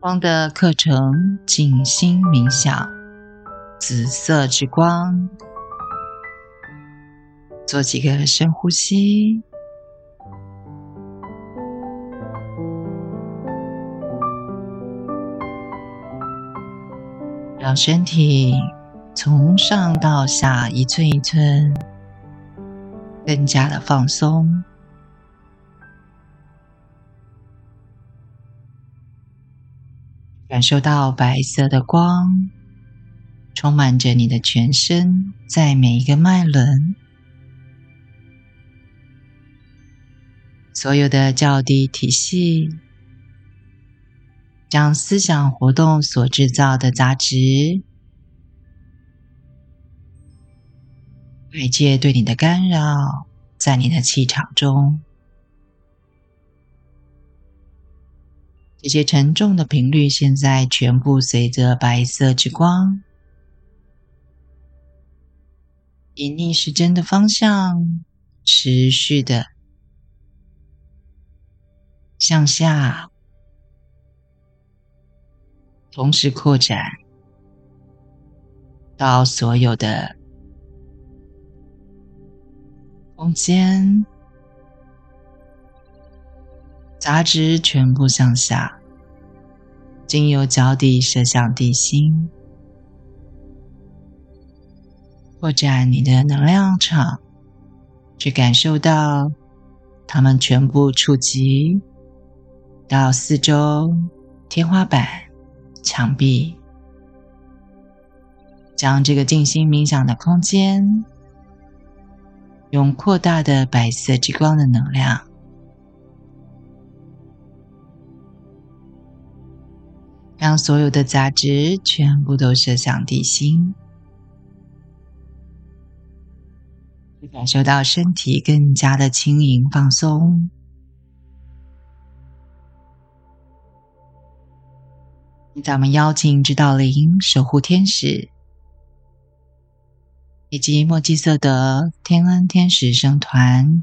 光的课程，静心冥想，紫色之光。做几个深呼吸，让身体从上到下一寸一寸更加的放松。感受到白色的光充满着你的全身，在每一个脉轮，所有的较低体系，将思想活动所制造的杂质、外界对你的干扰，在你的气场中。这些沉重的频率，现在全部随着白色之光，以逆时针的方向，持续的向下，同时扩展到所有的空间。杂质全部向下，经由脚底射向地心，扩展你的能量场，去感受到它们全部触及到四周天花板、墙壁，将这个静心冥想的空间，用扩大的白色之光的能量。让所有的杂质全部都射向地心，感受到身体更加的轻盈放松。咱们邀请指导灵、守护天使以及墨基色德天恩天使圣团，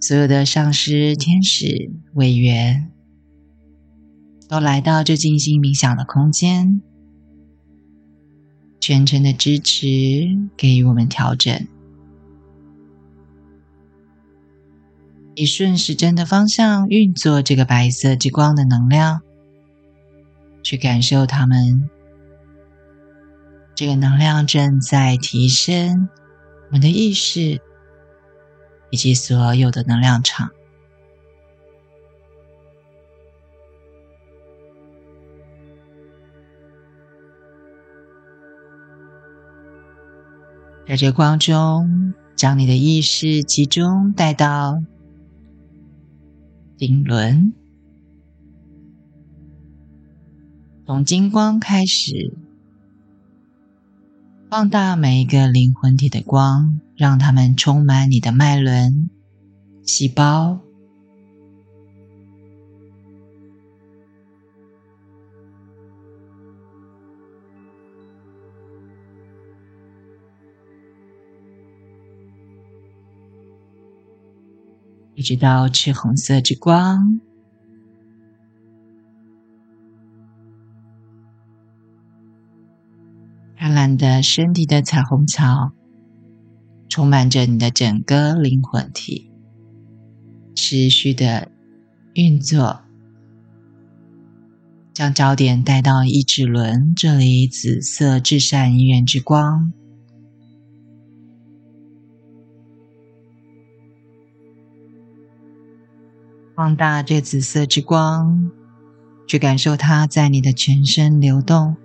所有的上师、天使、委员。都来到这静心冥想的空间，全程的支持，给予我们调整，以顺时针的方向运作这个白色之光的能量，去感受它们。这个能量正在提升我们的意识，以及所有的能量场。在这光中，将你的意识集中带到顶轮，从金光开始，放大每一个灵魂体的光，让它们充满你的脉轮、细胞。一直到赤红色之光，灿烂的身体的彩虹桥，充满着你的整个灵魂体，持续的运作，将焦点带到意志轮这里，紫色至善意愿之光。放大这紫色之光，去感受它在你的全身流动。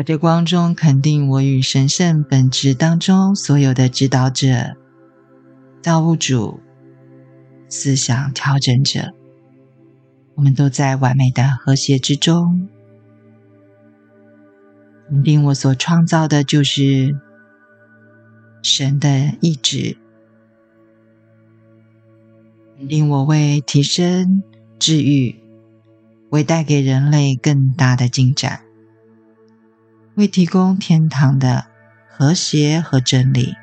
在这光中，肯定我与神圣本质当中所有的指导者、造物主、思想调整者，我们都在完美的和谐之中。肯定我所创造的就是神的意志，令我为提升治愈，为带给人类更大的进展，为提供天堂的和谐和真理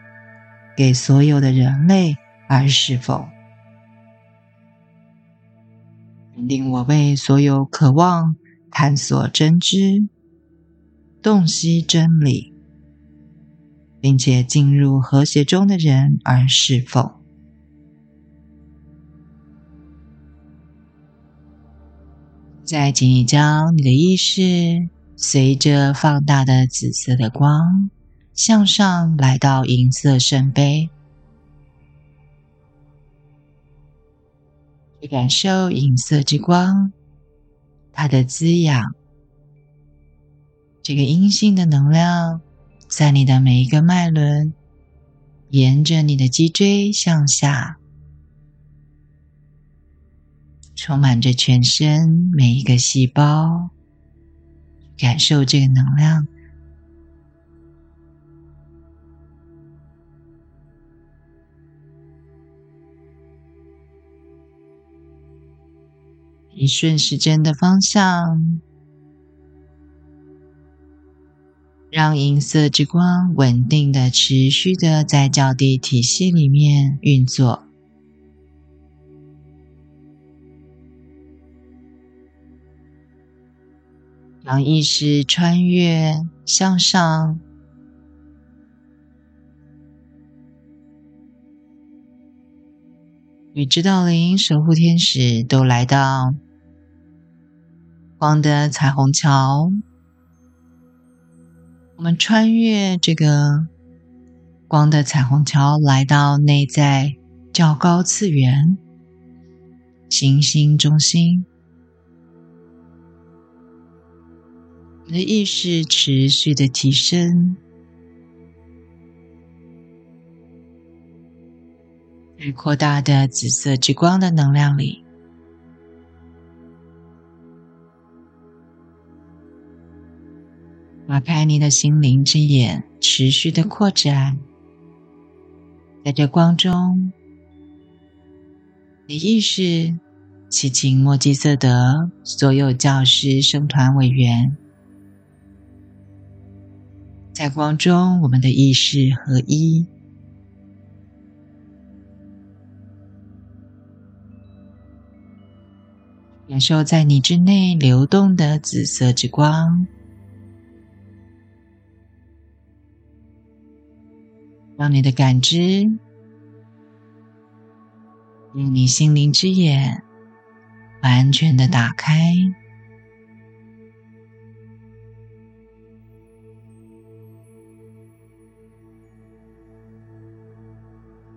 给所有的人类而是否？令我为所有渴望探索真知、洞悉真理，并且进入和谐中的人而是否？再请你将你的意识随着放大的紫色的光向上来到银色圣杯，去感受银色之光，它的滋养。这个阴性的能量在你的每一个脉轮，沿着你的脊椎向下。充满着全身每一个细胞，感受这个能量。以顺时针的方向，让银色之光稳定的、持续的在较低体系里面运作。让意识穿越向上，与指导灵、守护天使都来到光的彩虹桥。我们穿越这个光的彩虹桥，来到内在较高次元行星中心。你的意识持续的提升，在扩大的紫色之光的能量里，打开你的心灵之眼，持续的扩展。在这光中，你意识祈请莫基色德所有教师、生团委员。在光中，我们的意识合一，感受在你之内流动的紫色之光，让你的感知，令你心灵之眼完全的打开。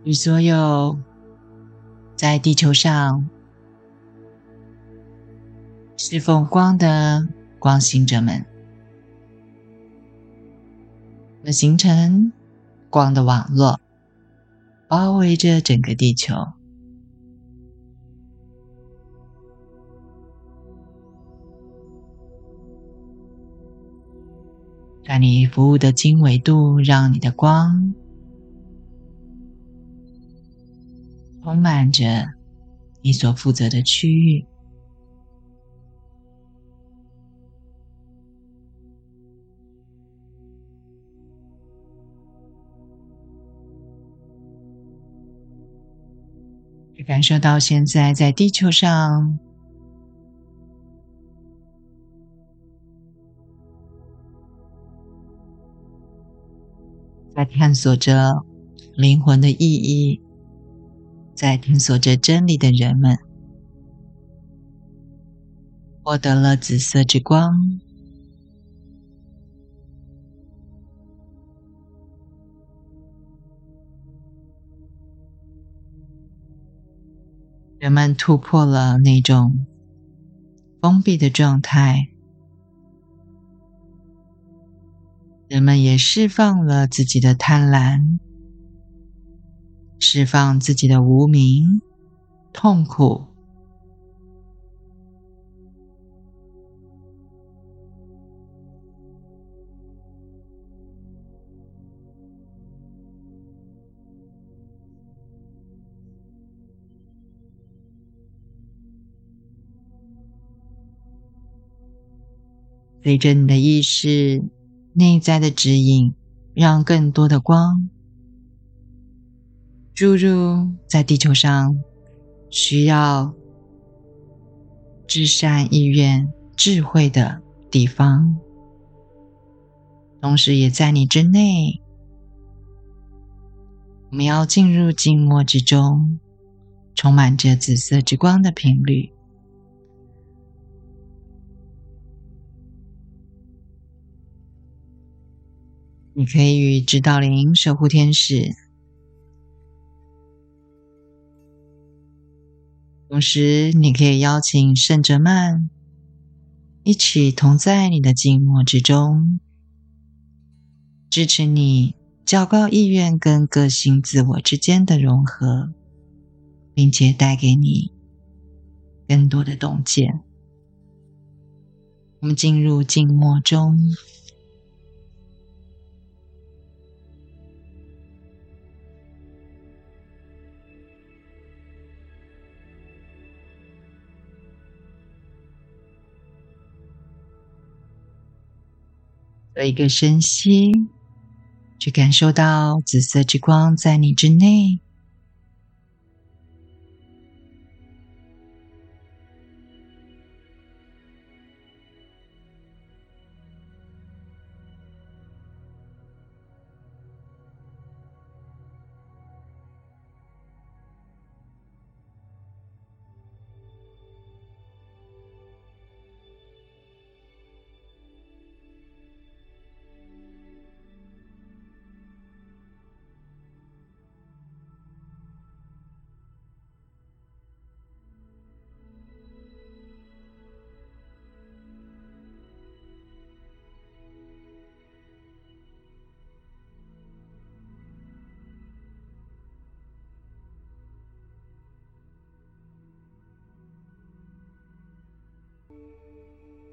与所有在地球上侍奉光的光行者们，的形成光的网络，包围着整个地球。在你服务的经纬度，让你的光。充满着你所负责的区域，感受到现在在地球上，在探索着灵魂的意义。在探索着真理的人们，获得了紫色之光。人们突破了那种封闭的状态，人们也释放了自己的贪婪。释放自己的无名痛苦。随着你的意识内在的指引让更多的光注入在地球上需要至善意愿、智慧的地方，同时也在你之内。我们要进入静默之中，充满着紫色之光的频率。你可以与指导灵、守护天使，同时你可以邀请圣哲曼一起同在你的静默之中，支持你。较高意愿跟个性自我之间的融合，并且带给你更多的洞见。我们进入静默中，做一个深吸。去感受到紫色之光在你之内。うん。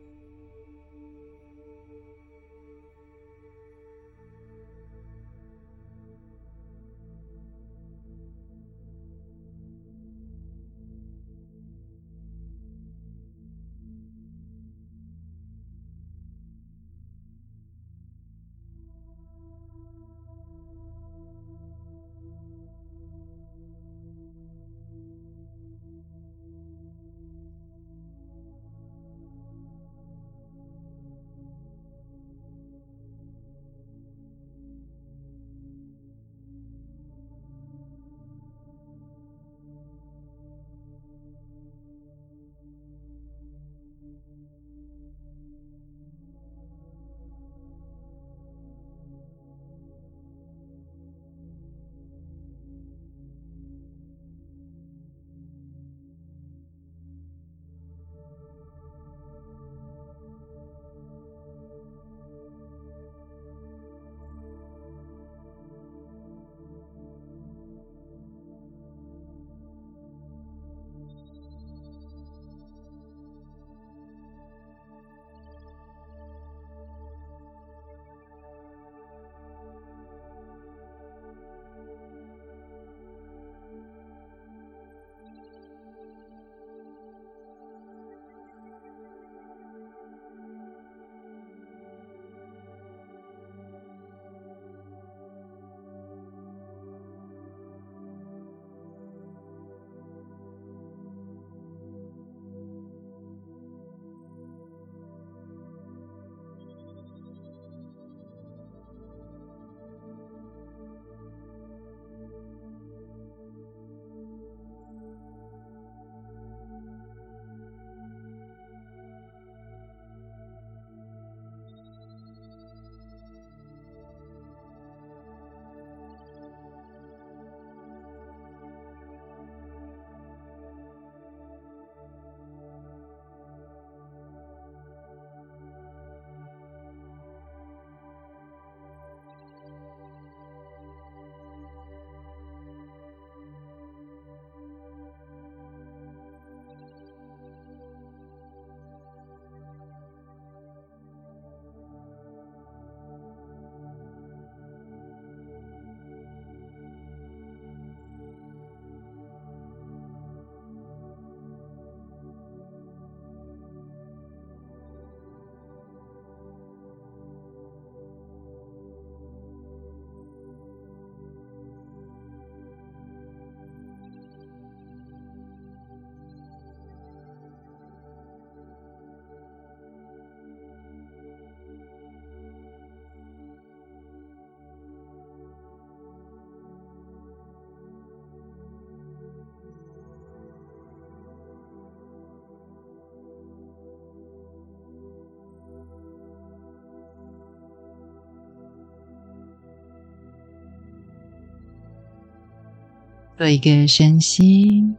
做一个深吸，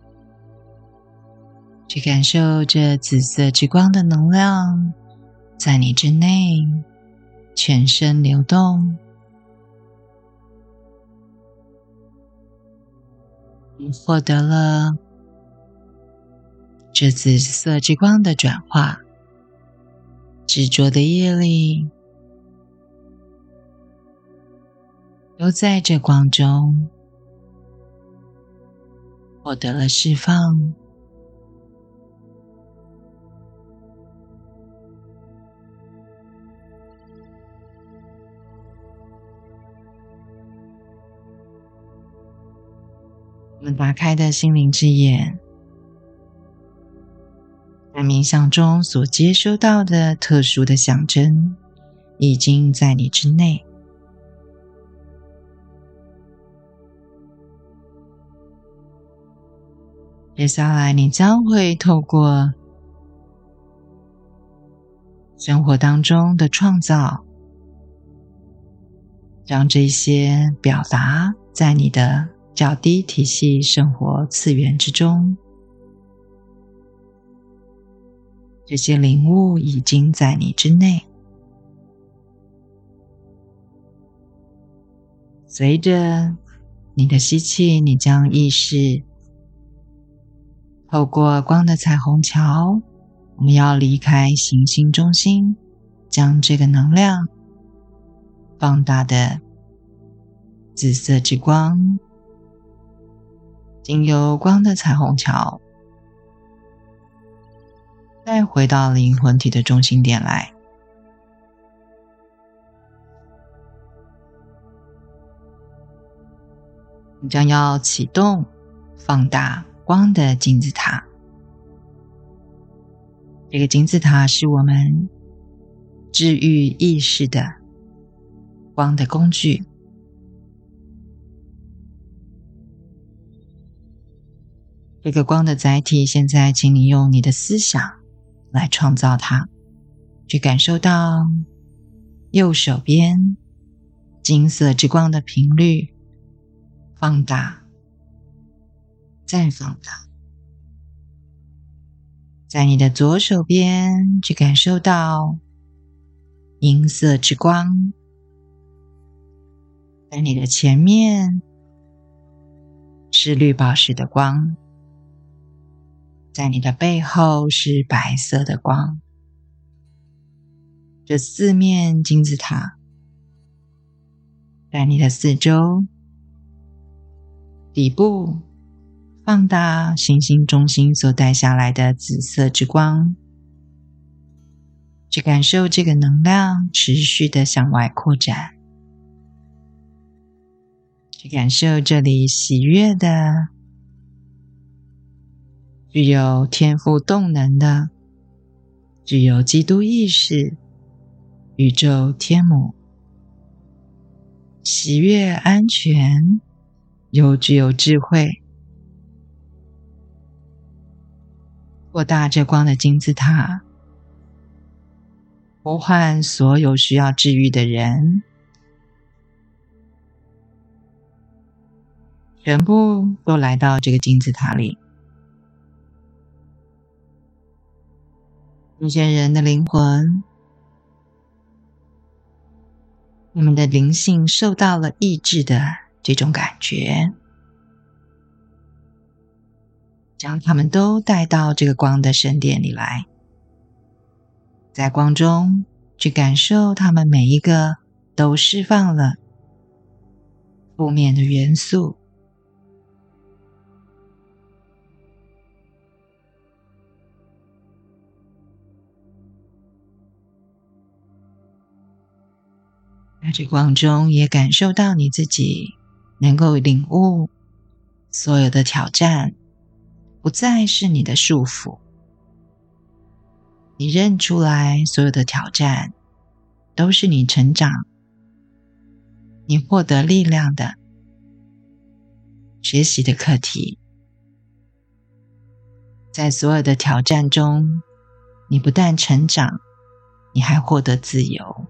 去感受这紫色之光的能量在你之内全身流动。你获得了这紫色之光的转化，执着的业力都在这光中。获得了释放。我们打开的心灵之眼，在冥想中所接收到的特殊的象征，已经在你之内。接下来，你将会透过生活当中的创造，让这些表达在你的较低体系生活次元之中。这些领悟已经在你之内，随着你的吸气，你将意识。透过光的彩虹桥，我们要离开行星中心，将这个能量放大的紫色之光，经由光的彩虹桥，再回到灵魂体的中心点来。你将要启动放大。光的金字塔，这个金字塔是我们治愈意识的光的工具。这个光的载体，现在，请你用你的思想来创造它，去感受到右手边金色之光的频率放大。再放大，在你的左手边去感受到银色之光，在你的前面是绿宝石的光，在你的背后是白色的光。这四面金字塔在你的四周底部。放大行星中心所带下来的紫色之光，去感受这个能量持续的向外扩展，去感受这里喜悦的、具有天赋动能的、具有基督意识、宇宙天母，喜悦、安全又具有智慧。扩大这光的金字塔，呼唤所有需要治愈的人，全部都来到这个金字塔里。这些人的灵魂，你们的灵性受到了抑制的这种感觉。将他们都带到这个光的圣殿里来，在光中去感受他们每一个都释放了负面的元素。在这光中，也感受到你自己能够领悟所有的挑战。不再是你的束缚，你认出来，所有的挑战都是你成长、你获得力量的学习的课题。在所有的挑战中，你不但成长，你还获得自由。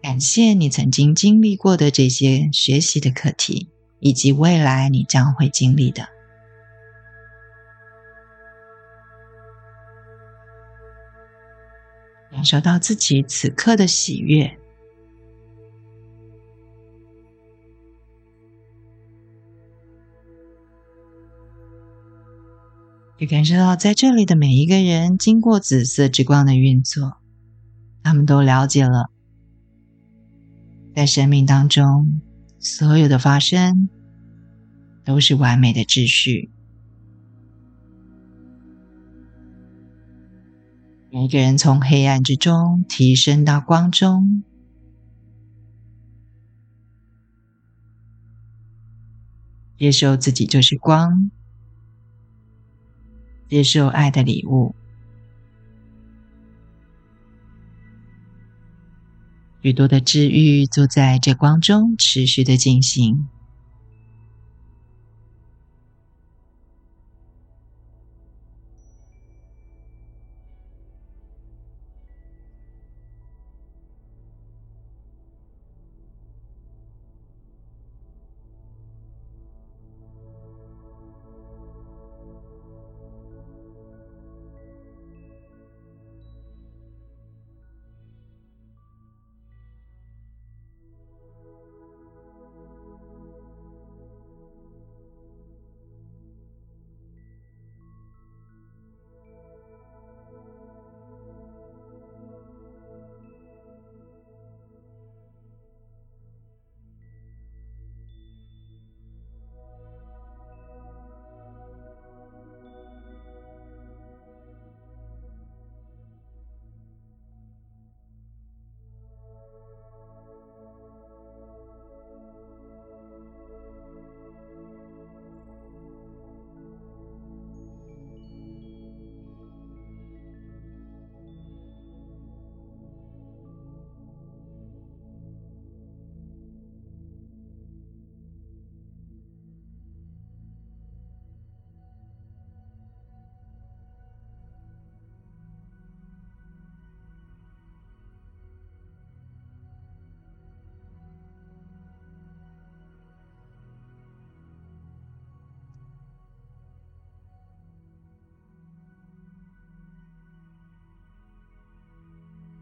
感谢你曾经经历过的这些学习的课题。以及未来你将会经历的。感受到自己此刻的喜悦，也感受到在这里的每一个人经过紫色之光的运作，他们都了解了，在生命当中所有的发生都是完美的秩序。每个人从黑暗之中提升到光中，接受自己就是光，接受爱的礼物，许多的治愈就在这光中持续的进行。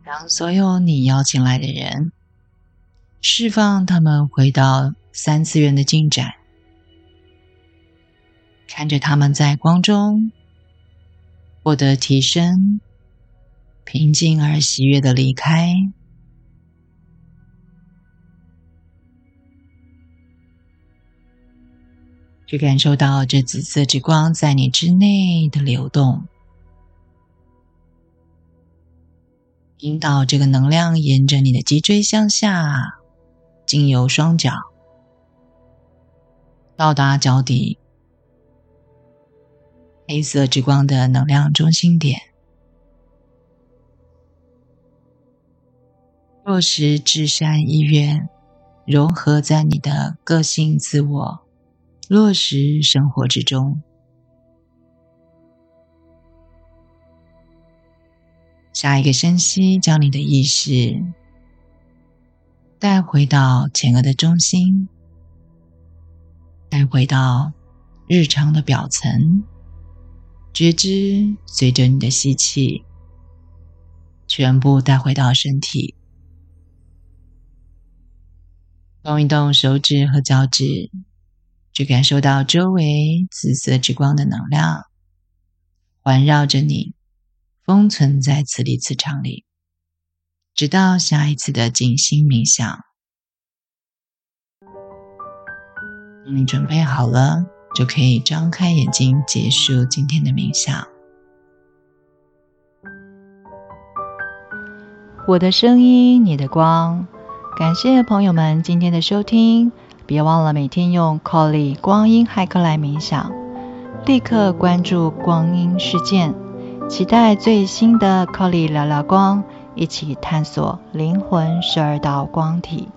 让所有你邀请来的人释放他们回到三次元的进展，看着他们在光中获得提升、平静而喜悦的离开，去感受到这紫色之光在你之内的流动。引导这个能量沿着你的脊椎向下，经由双脚，到达脚底黑色之光的能量中心点，落实至善意愿，融合在你的个性自我，落实生活之中。下一个深吸，将你的意识带回到前额的中心，带回到日常的表层，觉知随着你的吸气，全部带回到身体，动一动手指和脚趾，去感受到周围紫色之光的能量环绕着你。封存在磁力磁场里，直到下一次的静心冥想。你准备好了，就可以张开眼睛，结束今天的冥想。我的声音，你的光。感谢朋友们今天的收听，别忘了每天用 Colly 光阴骇客来冥想，立刻关注光阴事件。期待最新的 Colly 聊聊光，一起探索灵魂十二道光体。